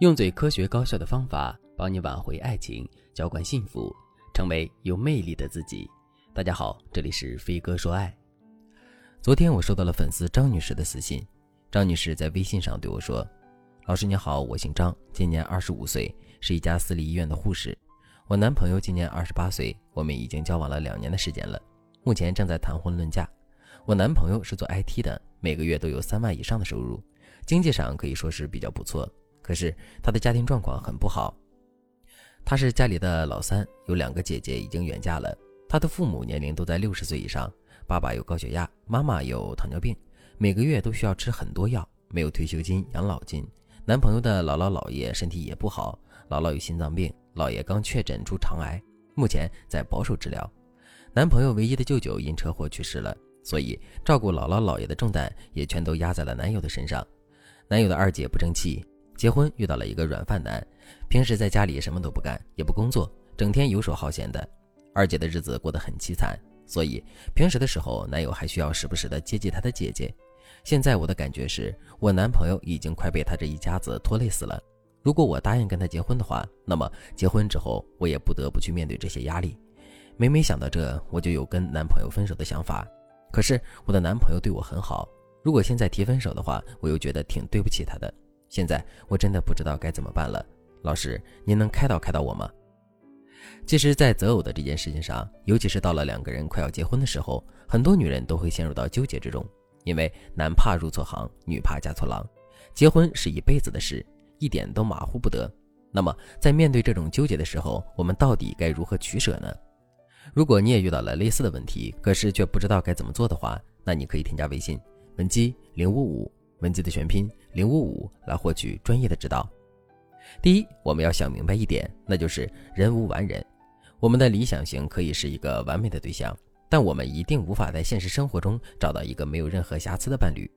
用最科学高效的方法帮你挽回爱情，浇灌幸福，成为有魅力的自己。大家好，这里是飞哥说爱。昨天我收到了粉丝张女士的私信，张女士在微信上对我说：“老师你好，我姓张，今年二十五岁，是一家私立医院的护士。我男朋友今年二十八岁，我们已经交往了两年的时间了，目前正在谈婚论嫁。我男朋友是做 IT 的，每个月都有三万以上的收入，经济上可以说是比较不错。”可是他的家庭状况很不好，他是家里的老三，有两个姐姐已经远嫁了。他的父母年龄都在六十岁以上，爸爸有高血压，妈妈有糖尿病，每个月都需要吃很多药，没有退休金、养老金。男朋友的姥姥姥爷身体也不好，姥姥有心脏病，姥爷刚确诊出肠癌，目前在保守治疗。男朋友唯一的舅舅因车祸去世了，所以照顾姥姥姥爷的重担也全都压在了男友的身上。男友的二姐不争气。结婚遇到了一个软饭男，平时在家里什么都不干，也不工作，整天游手好闲的。二姐的日子过得很凄惨，所以平时的时候，男友还需要时不时的接济她的姐姐。现在我的感觉是，我男朋友已经快被他这一家子拖累死了。如果我答应跟他结婚的话，那么结婚之后，我也不得不去面对这些压力。每每想到这，我就有跟男朋友分手的想法。可是我的男朋友对我很好，如果现在提分手的话，我又觉得挺对不起他的。现在我真的不知道该怎么办了，老师，您能开导开导我吗？其实，在择偶的这件事情上，尤其是到了两个人快要结婚的时候，很多女人都会陷入到纠结之中，因为男怕入错行，女怕嫁错郎。结婚是一辈子的事，一点都马虎不得。那么，在面对这种纠结的时候，我们到底该如何取舍呢？如果你也遇到了类似的问题，可是却不知道该怎么做的话，那你可以添加微信文姬零五五。文姬的全拼零五五来获取专业的指导。第一，我们要想明白一点，那就是人无完人。我们的理想型可以是一个完美的对象，但我们一定无法在现实生活中找到一个没有任何瑕疵的伴侣。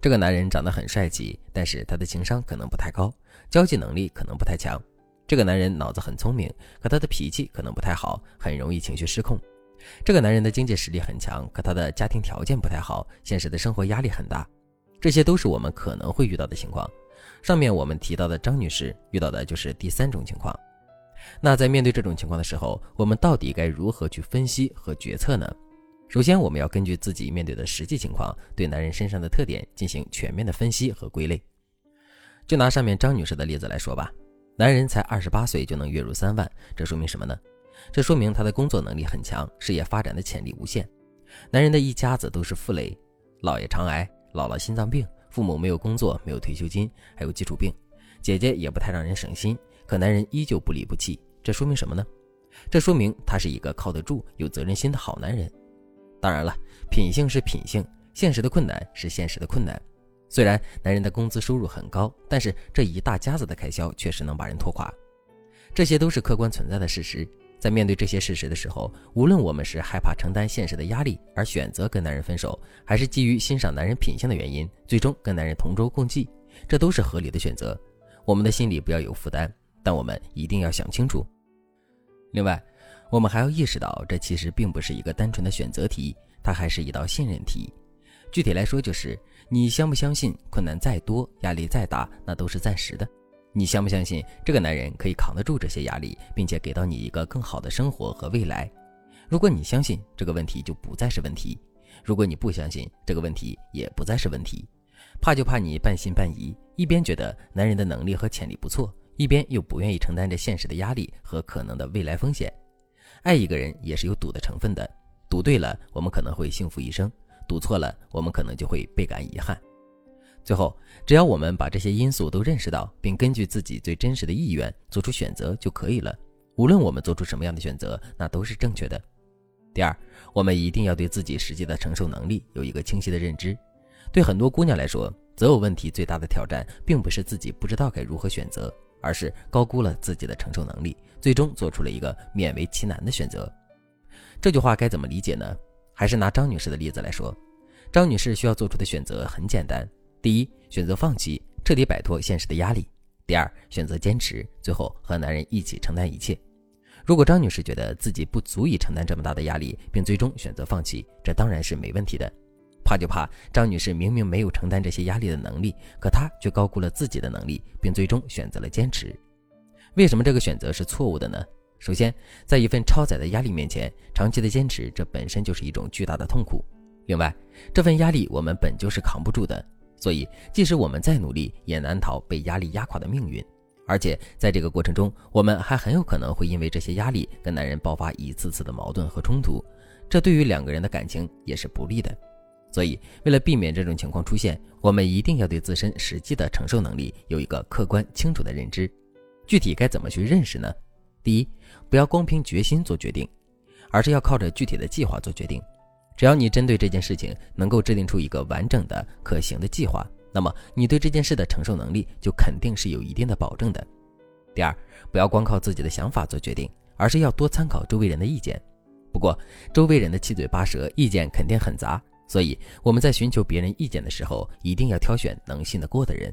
这个男人长得很帅气，但是他的情商可能不太高，交际能力可能不太强。这个男人脑子很聪明，可他的脾气可能不太好，很容易情绪失控。这个男人的经济实力很强，可他的家庭条件不太好，现实的生活压力很大。这些都是我们可能会遇到的情况。上面我们提到的张女士遇到的就是第三种情况。那在面对这种情况的时候，我们到底该如何去分析和决策呢？首先，我们要根据自己面对的实际情况，对男人身上的特点进行全面的分析和归类。就拿上面张女士的例子来说吧，男人才二十八岁就能月入三万，这说明什么呢？这说明他的工作能力很强，事业发展的潜力无限。男人的一家子都是负累，姥爷肠癌。姥姥心脏病，父母没有工作，没有退休金，还有基础病，姐姐也不太让人省心，可男人依旧不离不弃，这说明什么呢？这说明他是一个靠得住、有责任心的好男人。当然了，品性是品性，现实的困难是现实的困难。虽然男人的工资收入很高，但是这一大家子的开销确实能把人拖垮，这些都是客观存在的事实。在面对这些事实的时候，无论我们是害怕承担现实的压力而选择跟男人分手，还是基于欣赏男人品性的原因，最终跟男人同舟共济，这都是合理的选择。我们的心里不要有负担，但我们一定要想清楚。另外，我们还要意识到，这其实并不是一个单纯的选择题，它还是一道信任题。具体来说，就是你相不相信，困难再多，压力再大，那都是暂时的。你相不相信这个男人可以扛得住这些压力，并且给到你一个更好的生活和未来？如果你相信，这个问题就不再是问题；如果你不相信，这个问题也不再是问题。怕就怕你半信半疑，一边觉得男人的能力和潜力不错，一边又不愿意承担着现实的压力和可能的未来风险。爱一个人也是有赌的成分的，赌对了，我们可能会幸福一生；赌错了，我们可能就会倍感遗憾。最后，只要我们把这些因素都认识到，并根据自己最真实的意愿做出选择就可以了。无论我们做出什么样的选择，那都是正确的。第二，我们一定要对自己实际的承受能力有一个清晰的认知。对很多姑娘来说，择偶问题最大的挑战，并不是自己不知道该如何选择，而是高估了自己的承受能力，最终做出了一个勉为其难的选择。这句话该怎么理解呢？还是拿张女士的例子来说，张女士需要做出的选择很简单。第一，选择放弃，彻底摆脱现实的压力；第二，选择坚持，最后和男人一起承担一切。如果张女士觉得自己不足以承担这么大的压力，并最终选择放弃，这当然是没问题的。怕就怕张女士明明没有承担这些压力的能力，可她却高估了自己的能力，并最终选择了坚持。为什么这个选择是错误的呢？首先，在一份超载的压力面前，长期的坚持，这本身就是一种巨大的痛苦。另外，这份压力我们本就是扛不住的，所以即使我们再努力，也难逃被压力压垮的命运。而且在这个过程中，我们还很有可能会因为这些压力跟男人爆发一次次的矛盾和冲突，这对于两个人的感情也是不利的。所以，为了避免这种情况出现，我们一定要对自身实际的承受能力有一个客观清楚的认知。具体该怎么去认识呢？第一，不要光凭决心做决定，而是要靠着具体的计划做决定。只要你针对这件事情能够制定出一个完整的、可行的计划，那么你对这件事的承受能力就肯定是有一定的保证的。第二，不要光靠自己的想法做决定，而是要多参考周围人的意见。不过，周围人的七嘴八舌，意见肯定很杂。所以我们在寻求别人意见的时候，一定要挑选能信得过的人。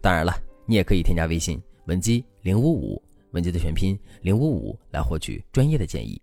当然了，你也可以添加微信文姬零五五，文姬的全拼零五五，来获取专业的建议。